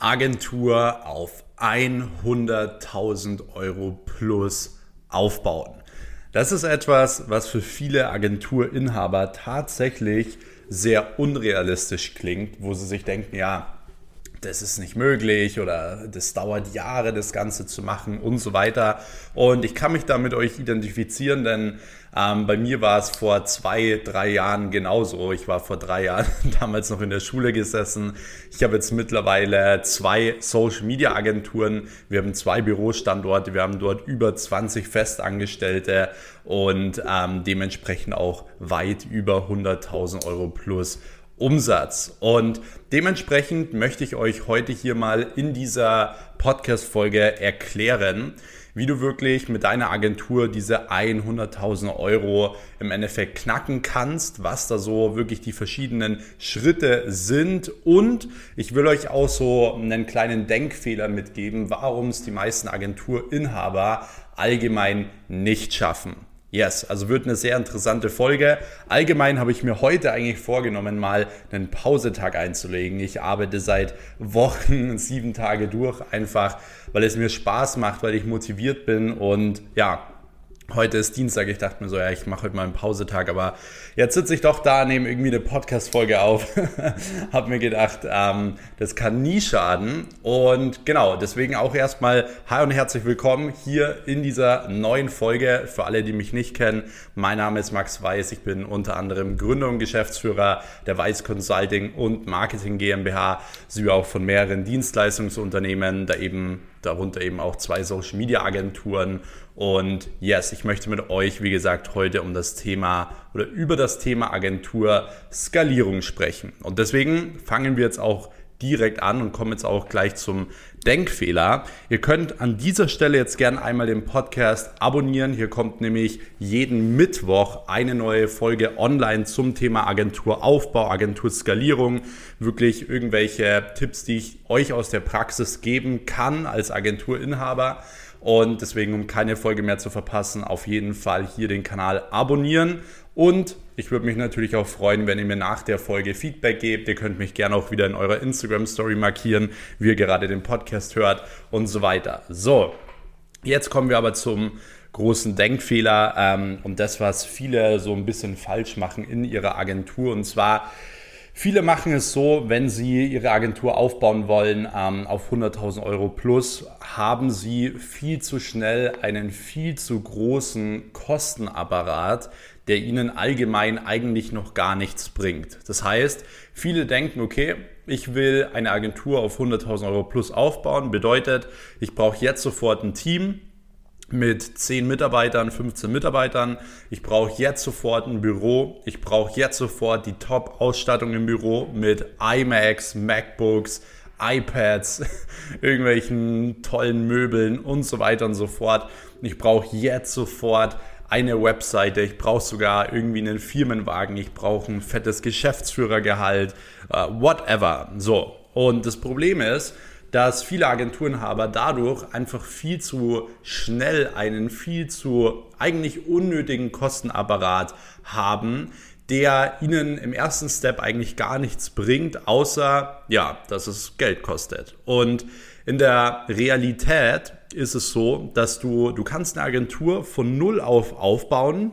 Agentur auf 100.000 Euro plus aufbauen. Das ist etwas, was für viele Agenturinhaber tatsächlich sehr unrealistisch klingt, wo sie sich denken, ja, das ist nicht möglich oder das dauert Jahre, das Ganze zu machen und so weiter. Und ich kann mich da mit euch identifizieren, denn ähm, bei mir war es vor zwei, drei Jahren genauso. Ich war vor drei Jahren damals noch in der Schule gesessen. Ich habe jetzt mittlerweile zwei Social Media Agenturen. Wir haben zwei Bürostandorte. Wir haben dort über 20 Festangestellte und ähm, dementsprechend auch weit über 100.000 Euro plus Umsatz. Und dementsprechend möchte ich euch heute hier mal in dieser Podcast-Folge erklären, wie du wirklich mit deiner Agentur diese 100.000 Euro im Endeffekt knacken kannst, was da so wirklich die verschiedenen Schritte sind. Und ich will euch auch so einen kleinen Denkfehler mitgeben, warum es die meisten Agenturinhaber allgemein nicht schaffen. Yes, also wird eine sehr interessante Folge. Allgemein habe ich mir heute eigentlich vorgenommen, mal einen Pausetag einzulegen. Ich arbeite seit Wochen sieben Tage durch, einfach weil es mir Spaß macht, weil ich motiviert bin und ja, Heute ist Dienstag, ich dachte mir so, ja, ich mache heute mal einen Pausetag, aber jetzt sitze ich doch da, nehme irgendwie eine Podcast-Folge auf, habe mir gedacht, ähm, das kann nie schaden. Und genau, deswegen auch erstmal hi und herzlich willkommen hier in dieser neuen Folge. Für alle, die mich nicht kennen, mein Name ist Max Weiß, ich bin unter anderem Gründer und Geschäftsführer der Weiß Consulting und Marketing GmbH, sowie auch von mehreren Dienstleistungsunternehmen, da eben darunter eben auch zwei Social Media Agenturen. Und yes, ich möchte mit euch, wie gesagt, heute um das Thema oder über das Thema Agentur Skalierung sprechen. Und deswegen fangen wir jetzt auch direkt an und kommen jetzt auch gleich zum Denkfehler. Ihr könnt an dieser Stelle jetzt gerne einmal den Podcast abonnieren. Hier kommt nämlich jeden Mittwoch eine neue Folge online zum Thema Agenturaufbau, Agenturskalierung. Wirklich irgendwelche Tipps, die ich euch aus der Praxis geben kann als Agenturinhaber. Und deswegen, um keine Folge mehr zu verpassen, auf jeden Fall hier den Kanal abonnieren. Und ich würde mich natürlich auch freuen, wenn ihr mir nach der Folge Feedback gebt. Ihr könnt mich gerne auch wieder in eurer Instagram-Story markieren, wie ihr gerade den Podcast hört und so weiter. So, jetzt kommen wir aber zum großen Denkfehler ähm, und das, was viele so ein bisschen falsch machen in ihrer Agentur. Und zwar, Viele machen es so, wenn sie ihre Agentur aufbauen wollen ähm, auf 100.000 Euro plus, haben sie viel zu schnell einen viel zu großen Kostenapparat, der ihnen allgemein eigentlich noch gar nichts bringt. Das heißt, viele denken, okay, ich will eine Agentur auf 100.000 Euro plus aufbauen, bedeutet, ich brauche jetzt sofort ein Team, mit 10 Mitarbeitern, 15 Mitarbeitern. Ich brauche jetzt sofort ein Büro. Ich brauche jetzt sofort die Top-Ausstattung im Büro mit iMacs, MacBooks, iPads, irgendwelchen tollen Möbeln und so weiter und so fort. Ich brauche jetzt sofort eine Webseite, ich brauche sogar irgendwie einen Firmenwagen, ich brauche ein fettes Geschäftsführergehalt, uh, whatever. So, und das Problem ist, dass viele Agenturenhaber dadurch einfach viel zu schnell einen viel zu eigentlich unnötigen Kostenapparat haben, der ihnen im ersten Step eigentlich gar nichts bringt, außer ja, dass es Geld kostet. Und in der Realität ist es so, dass du, du kannst eine Agentur von null auf aufbauen,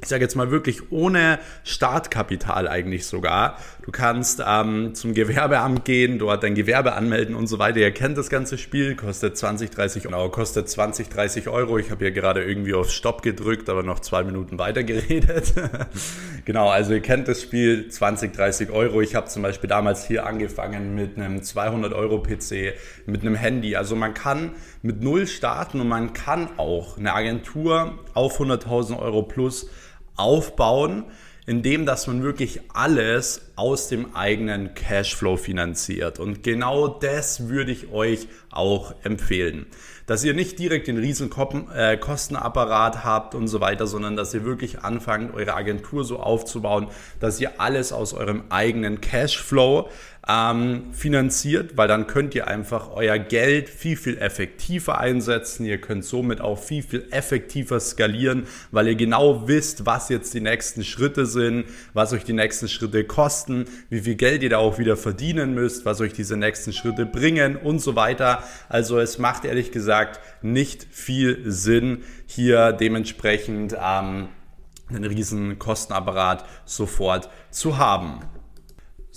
ich sage jetzt mal wirklich ohne Startkapital eigentlich sogar. Du kannst ähm, zum Gewerbeamt gehen, dort dein Gewerbe anmelden und so weiter. Ihr kennt das ganze Spiel, kostet 20, 30 Euro, kostet 20, 30 Euro. Ich habe hier gerade irgendwie auf Stopp gedrückt, aber noch zwei Minuten weiter geredet. genau, also ihr kennt das Spiel, 20, 30 Euro. Ich habe zum Beispiel damals hier angefangen mit einem 200 Euro PC, mit einem Handy. Also man kann mit null starten und man kann auch eine Agentur auf 100.000 Euro plus aufbauen, indem dass man wirklich alles aus dem eigenen Cashflow finanziert. Und genau das würde ich euch auch empfehlen. Dass ihr nicht direkt den riesen äh, Kostenapparat habt und so weiter, sondern dass ihr wirklich anfangt, eure Agentur so aufzubauen, dass ihr alles aus eurem eigenen Cashflow ähm, finanziert, weil dann könnt ihr einfach euer Geld viel, viel effektiver einsetzen. Ihr könnt somit auch viel, viel effektiver skalieren, weil ihr genau wisst, was jetzt die nächsten Schritte sind, was euch die nächsten Schritte kosten, wie viel Geld ihr da auch wieder verdienen müsst, was euch diese nächsten Schritte bringen und so weiter. Also es macht ehrlich gesagt nicht viel Sinn, hier dementsprechend ähm, einen riesen Kostenapparat sofort zu haben.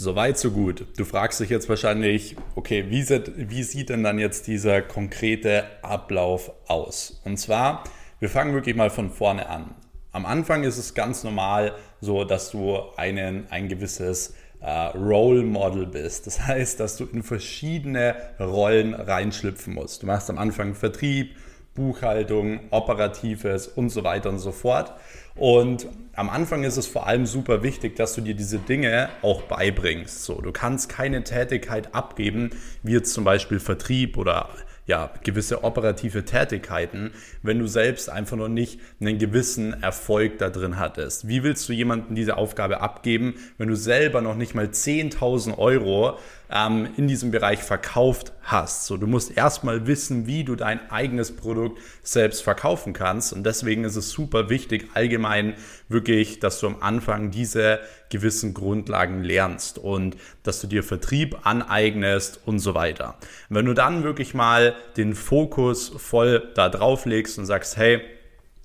Soweit, so gut. Du fragst dich jetzt wahrscheinlich, okay, wie sieht, wie sieht denn dann jetzt dieser konkrete Ablauf aus? Und zwar, wir fangen wirklich mal von vorne an. Am Anfang ist es ganz normal so, dass du einen, ein gewisses äh, Role Model bist. Das heißt, dass du in verschiedene Rollen reinschlüpfen musst. Du machst am Anfang Vertrieb, Buchhaltung, Operatives und so weiter und so fort. Und am Anfang ist es vor allem super wichtig, dass du dir diese Dinge auch beibringst. So, du kannst keine Tätigkeit abgeben, wie jetzt zum Beispiel Vertrieb oder ja, gewisse operative Tätigkeiten, wenn du selbst einfach noch nicht einen gewissen Erfolg da drin hattest. Wie willst du jemandem diese Aufgabe abgeben, wenn du selber noch nicht mal 10.000 Euro ähm, in diesem Bereich verkauft hast. So, du musst erstmal wissen, wie du dein eigenes Produkt selbst verkaufen kannst. Und deswegen ist es super wichtig, allgemein wirklich, dass du am Anfang diese gewissen Grundlagen lernst und dass du dir Vertrieb aneignest und so weiter. wenn du dann wirklich mal den Fokus voll da drauf legst und sagst, hey,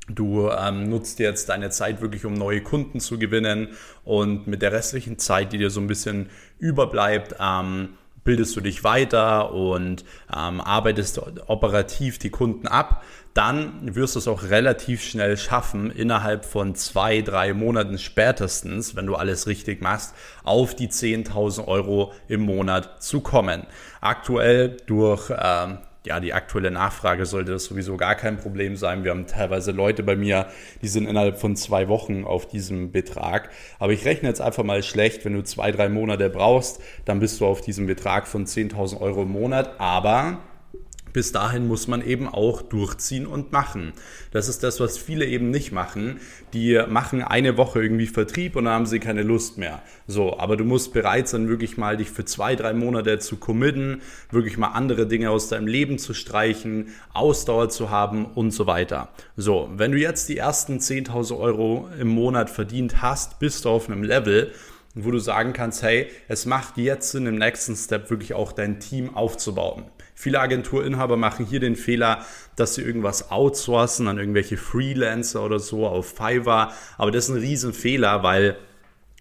Du ähm, nutzt jetzt deine Zeit wirklich, um neue Kunden zu gewinnen und mit der restlichen Zeit, die dir so ein bisschen überbleibt, ähm, bildest du dich weiter und ähm, arbeitest operativ die Kunden ab, dann wirst du es auch relativ schnell schaffen, innerhalb von zwei, drei Monaten spätestens, wenn du alles richtig machst, auf die 10.000 Euro im Monat zu kommen. Aktuell durch ähm, ja, die aktuelle Nachfrage sollte das sowieso gar kein Problem sein. Wir haben teilweise Leute bei mir, die sind innerhalb von zwei Wochen auf diesem Betrag. Aber ich rechne jetzt einfach mal schlecht, wenn du zwei, drei Monate brauchst, dann bist du auf diesem Betrag von 10.000 Euro im Monat. Aber bis dahin muss man eben auch durchziehen und machen. Das ist das, was viele eben nicht machen. Die machen eine Woche irgendwie Vertrieb und dann haben sie keine Lust mehr. So, aber du musst bereit sein, wirklich mal dich für zwei, drei Monate zu committen, wirklich mal andere Dinge aus deinem Leben zu streichen, Ausdauer zu haben und so weiter. So, wenn du jetzt die ersten 10.000 Euro im Monat verdient hast, bist du auf einem Level, wo du sagen kannst, hey, es macht jetzt Sinn, im nächsten Step wirklich auch dein Team aufzubauen. Viele Agenturinhaber machen hier den Fehler, dass sie irgendwas outsourcen an irgendwelche Freelancer oder so auf Fiverr. Aber das ist ein Riesenfehler, weil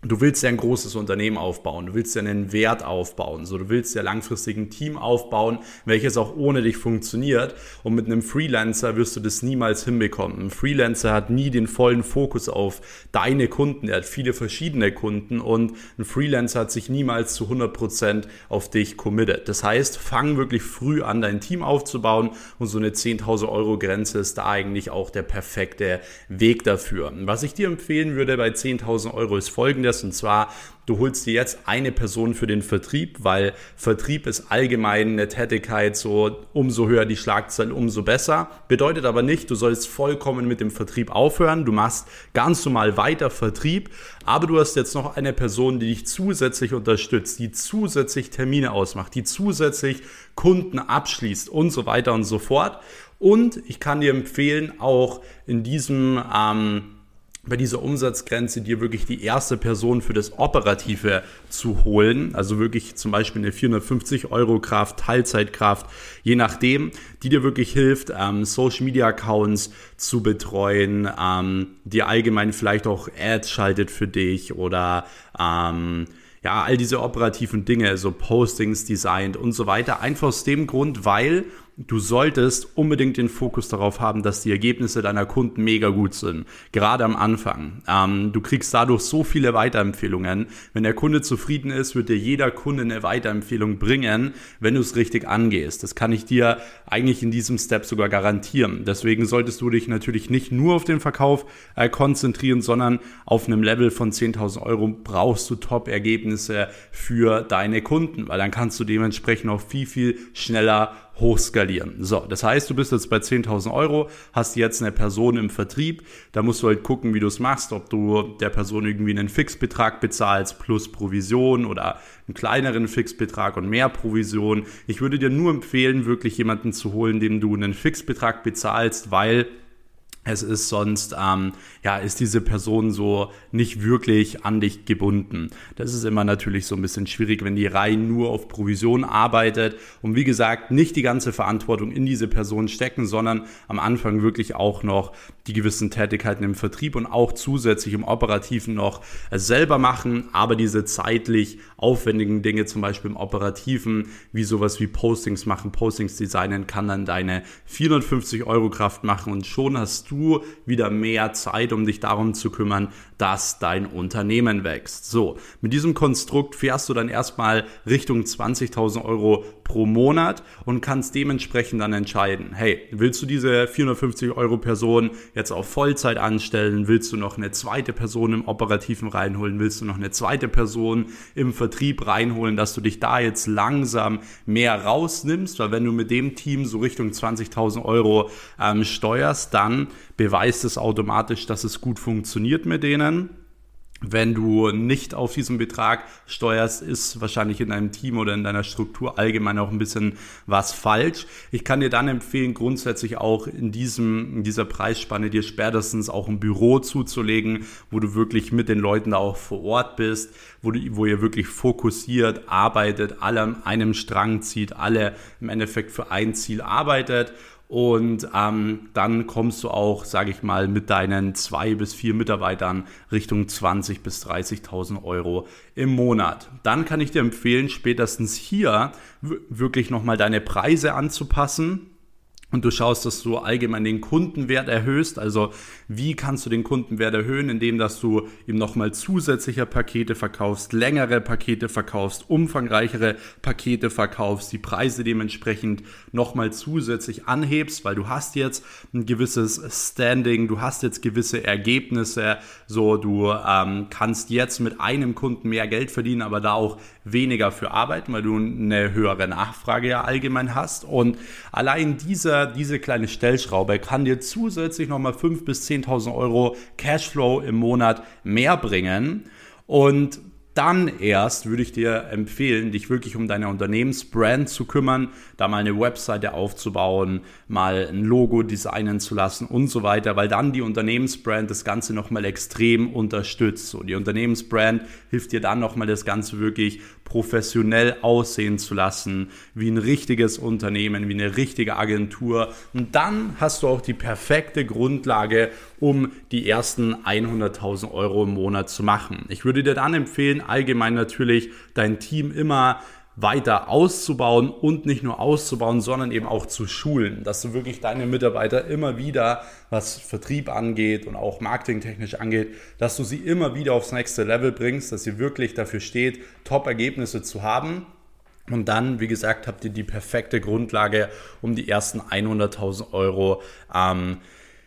Du willst ja ein großes Unternehmen aufbauen, du willst ja einen Wert aufbauen, so du willst ja langfristig ein Team aufbauen, welches auch ohne dich funktioniert. Und mit einem Freelancer wirst du das niemals hinbekommen. Ein Freelancer hat nie den vollen Fokus auf deine Kunden, er hat viele verschiedene Kunden und ein Freelancer hat sich niemals zu 100% auf dich committed. Das heißt, fang wirklich früh an, dein Team aufzubauen und so eine 10.000 Euro Grenze ist da eigentlich auch der perfekte Weg dafür. Was ich dir empfehlen würde bei 10.000 Euro ist folgendes investierst. Und zwar, du holst dir jetzt eine Person für den Vertrieb, weil Vertrieb ist allgemein eine Tätigkeit, so umso höher die Schlagzahl, umso besser. Bedeutet aber nicht, du sollst vollkommen mit dem Vertrieb aufhören. Du machst ganz normal weiter Vertrieb, aber du hast jetzt noch eine Person, die dich zusätzlich unterstützt, die zusätzlich Termine ausmacht, die zusätzlich Kunden abschließt und so weiter und so fort. Und ich kann dir empfehlen, auch in diesem ähm, bei dieser Umsatzgrenze dir wirklich die erste Person für das Operative zu holen. Also wirklich zum Beispiel eine 450 Euro Kraft, Teilzeitkraft, je nachdem, die dir wirklich hilft, ähm, Social Media Accounts zu betreuen, ähm, die allgemein vielleicht auch Ads schaltet für dich oder ähm, ja, all diese operativen Dinge, so Postings designt und so weiter. Einfach aus dem Grund, weil du solltest unbedingt den Fokus darauf haben, dass die Ergebnisse deiner Kunden mega gut sind. Gerade am Anfang. Ähm, du kriegst dadurch so viele Weiterempfehlungen. Wenn der Kunde zufrieden ist, wird dir jeder Kunde eine Weiterempfehlung bringen, wenn du es richtig angehst. Das kann ich dir eigentlich in diesem Step sogar garantieren. Deswegen solltest du dich natürlich nicht nur auf den Verkauf äh, konzentrieren, sondern auf einem Level von 10.000 Euro brauchst du Top-Ergebnisse für deine Kunden, weil dann kannst du dementsprechend auch viel, viel schneller hochskalieren. So, das heißt, du bist jetzt bei 10.000 Euro, hast jetzt eine Person im Vertrieb, da musst du halt gucken, wie du es machst, ob du der Person irgendwie einen Fixbetrag bezahlst plus Provision oder einen kleineren Fixbetrag und mehr Provision. Ich würde dir nur empfehlen, wirklich jemanden zu holen, dem du einen Fixbetrag bezahlst, weil es ist sonst, ähm, ja, ist diese Person so nicht wirklich an dich gebunden. Das ist immer natürlich so ein bisschen schwierig, wenn die rein nur auf Provision arbeitet und wie gesagt, nicht die ganze Verantwortung in diese Person stecken, sondern am Anfang wirklich auch noch die gewissen Tätigkeiten im Vertrieb und auch zusätzlich im Operativen noch selber machen, aber diese zeitlich aufwendigen Dinge, zum Beispiel im Operativen, wie sowas wie Postings machen, Postings designen, kann dann deine 450 Euro Kraft machen und schon hast du wieder mehr Zeit, um dich darum zu kümmern, dass dein Unternehmen wächst. So, mit diesem Konstrukt fährst du dann erstmal Richtung 20.000 Euro pro Monat und kannst dementsprechend dann entscheiden, hey, willst du diese 450 Euro Person jetzt auf Vollzeit anstellen? Willst du noch eine zweite Person im Operativen reinholen? Willst du noch eine zweite Person im Vertrieb reinholen, dass du dich da jetzt langsam mehr rausnimmst? Weil wenn du mit dem Team so Richtung 20.000 Euro ähm, steuerst, dann beweist es automatisch, dass es gut funktioniert mit denen. Wenn du nicht auf diesen Betrag steuerst, ist wahrscheinlich in deinem Team oder in deiner Struktur allgemein auch ein bisschen was falsch. Ich kann dir dann empfehlen, grundsätzlich auch in, diesem, in dieser Preisspanne dir spätestens auch ein Büro zuzulegen, wo du wirklich mit den Leuten da auch vor Ort bist, wo, du, wo ihr wirklich fokussiert arbeitet, alle an einem Strang zieht, alle im Endeffekt für ein Ziel arbeitet und ähm, dann kommst du auch, sage ich mal, mit deinen zwei bis vier Mitarbeitern Richtung 20 bis 30.000 Euro im Monat. Dann kann ich dir empfehlen, spätestens hier wirklich nochmal deine Preise anzupassen und du schaust, dass du allgemein den Kundenwert erhöhst. Also wie kannst du den Kundenwert erhöhen, indem dass du ihm nochmal zusätzliche Pakete verkaufst, längere Pakete verkaufst, umfangreichere Pakete verkaufst, die Preise dementsprechend nochmal zusätzlich anhebst, weil du hast jetzt ein gewisses Standing, du hast jetzt gewisse Ergebnisse, so du ähm, kannst jetzt mit einem Kunden mehr Geld verdienen, aber da auch weniger für arbeiten, weil du eine höhere Nachfrage ja allgemein hast. Und allein dieser, diese kleine Stellschraube kann dir zusätzlich nochmal 5.000 bis 10.000 Euro Cashflow im Monat mehr bringen. Und dann erst würde ich dir empfehlen, dich wirklich um deine Unternehmensbrand zu kümmern, da mal eine Webseite aufzubauen, mal ein Logo designen zu lassen und so weiter, weil dann die Unternehmensbrand das Ganze nochmal extrem unterstützt. So, die Unternehmensbrand hilft dir dann nochmal das Ganze wirklich professionell aussehen zu lassen, wie ein richtiges Unternehmen, wie eine richtige Agentur. Und dann hast du auch die perfekte Grundlage, um die ersten 100.000 Euro im Monat zu machen. Ich würde dir dann empfehlen, allgemein natürlich dein Team immer weiter auszubauen und nicht nur auszubauen, sondern eben auch zu schulen, dass du wirklich deine Mitarbeiter immer wieder, was Vertrieb angeht und auch marketingtechnisch angeht, dass du sie immer wieder aufs nächste Level bringst, dass sie wirklich dafür steht, Top-Ergebnisse zu haben. Und dann, wie gesagt, habt ihr die perfekte Grundlage, um die ersten 100.000 Euro ähm,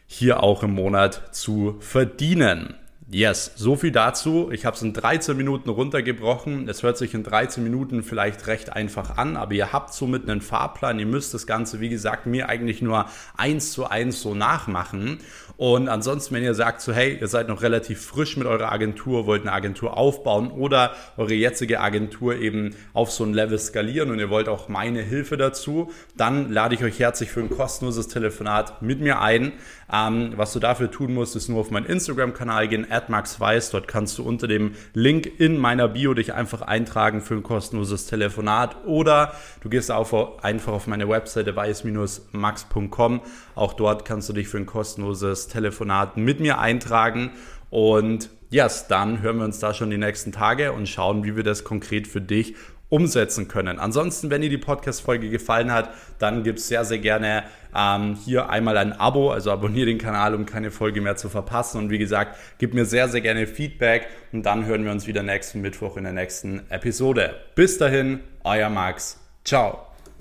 hier auch im Monat zu verdienen. Yes, so viel dazu. Ich habe es in 13 Minuten runtergebrochen. Es hört sich in 13 Minuten vielleicht recht einfach an, aber ihr habt somit einen Fahrplan. Ihr müsst das Ganze, wie gesagt, mir eigentlich nur eins zu eins so nachmachen. Und ansonsten, wenn ihr sagt so, hey, ihr seid noch relativ frisch mit eurer Agentur, wollt eine Agentur aufbauen oder eure jetzige Agentur eben auf so ein Level skalieren und ihr wollt auch meine Hilfe dazu, dann lade ich euch herzlich für ein kostenloses Telefonat mit mir ein. Ähm, was du dafür tun musst, ist nur auf meinen Instagram-Kanal gehen, @maxweiss. Dort kannst du unter dem Link in meiner Bio dich einfach eintragen für ein kostenloses Telefonat oder du gehst auf, einfach auf meine Webseite weiß-max.com. Auch dort kannst du dich für ein kostenloses Telefonat mit mir eintragen und yes, dann hören wir uns da schon die nächsten Tage und schauen, wie wir das konkret für dich umsetzen können. Ansonsten, wenn dir die Podcast-Folge gefallen hat, dann gib sehr, sehr gerne ähm, hier einmal ein Abo, also abonniere den Kanal, um keine Folge mehr zu verpassen. Und wie gesagt, gib mir sehr, sehr gerne Feedback und dann hören wir uns wieder nächsten Mittwoch in der nächsten Episode. Bis dahin, euer Max. Ciao.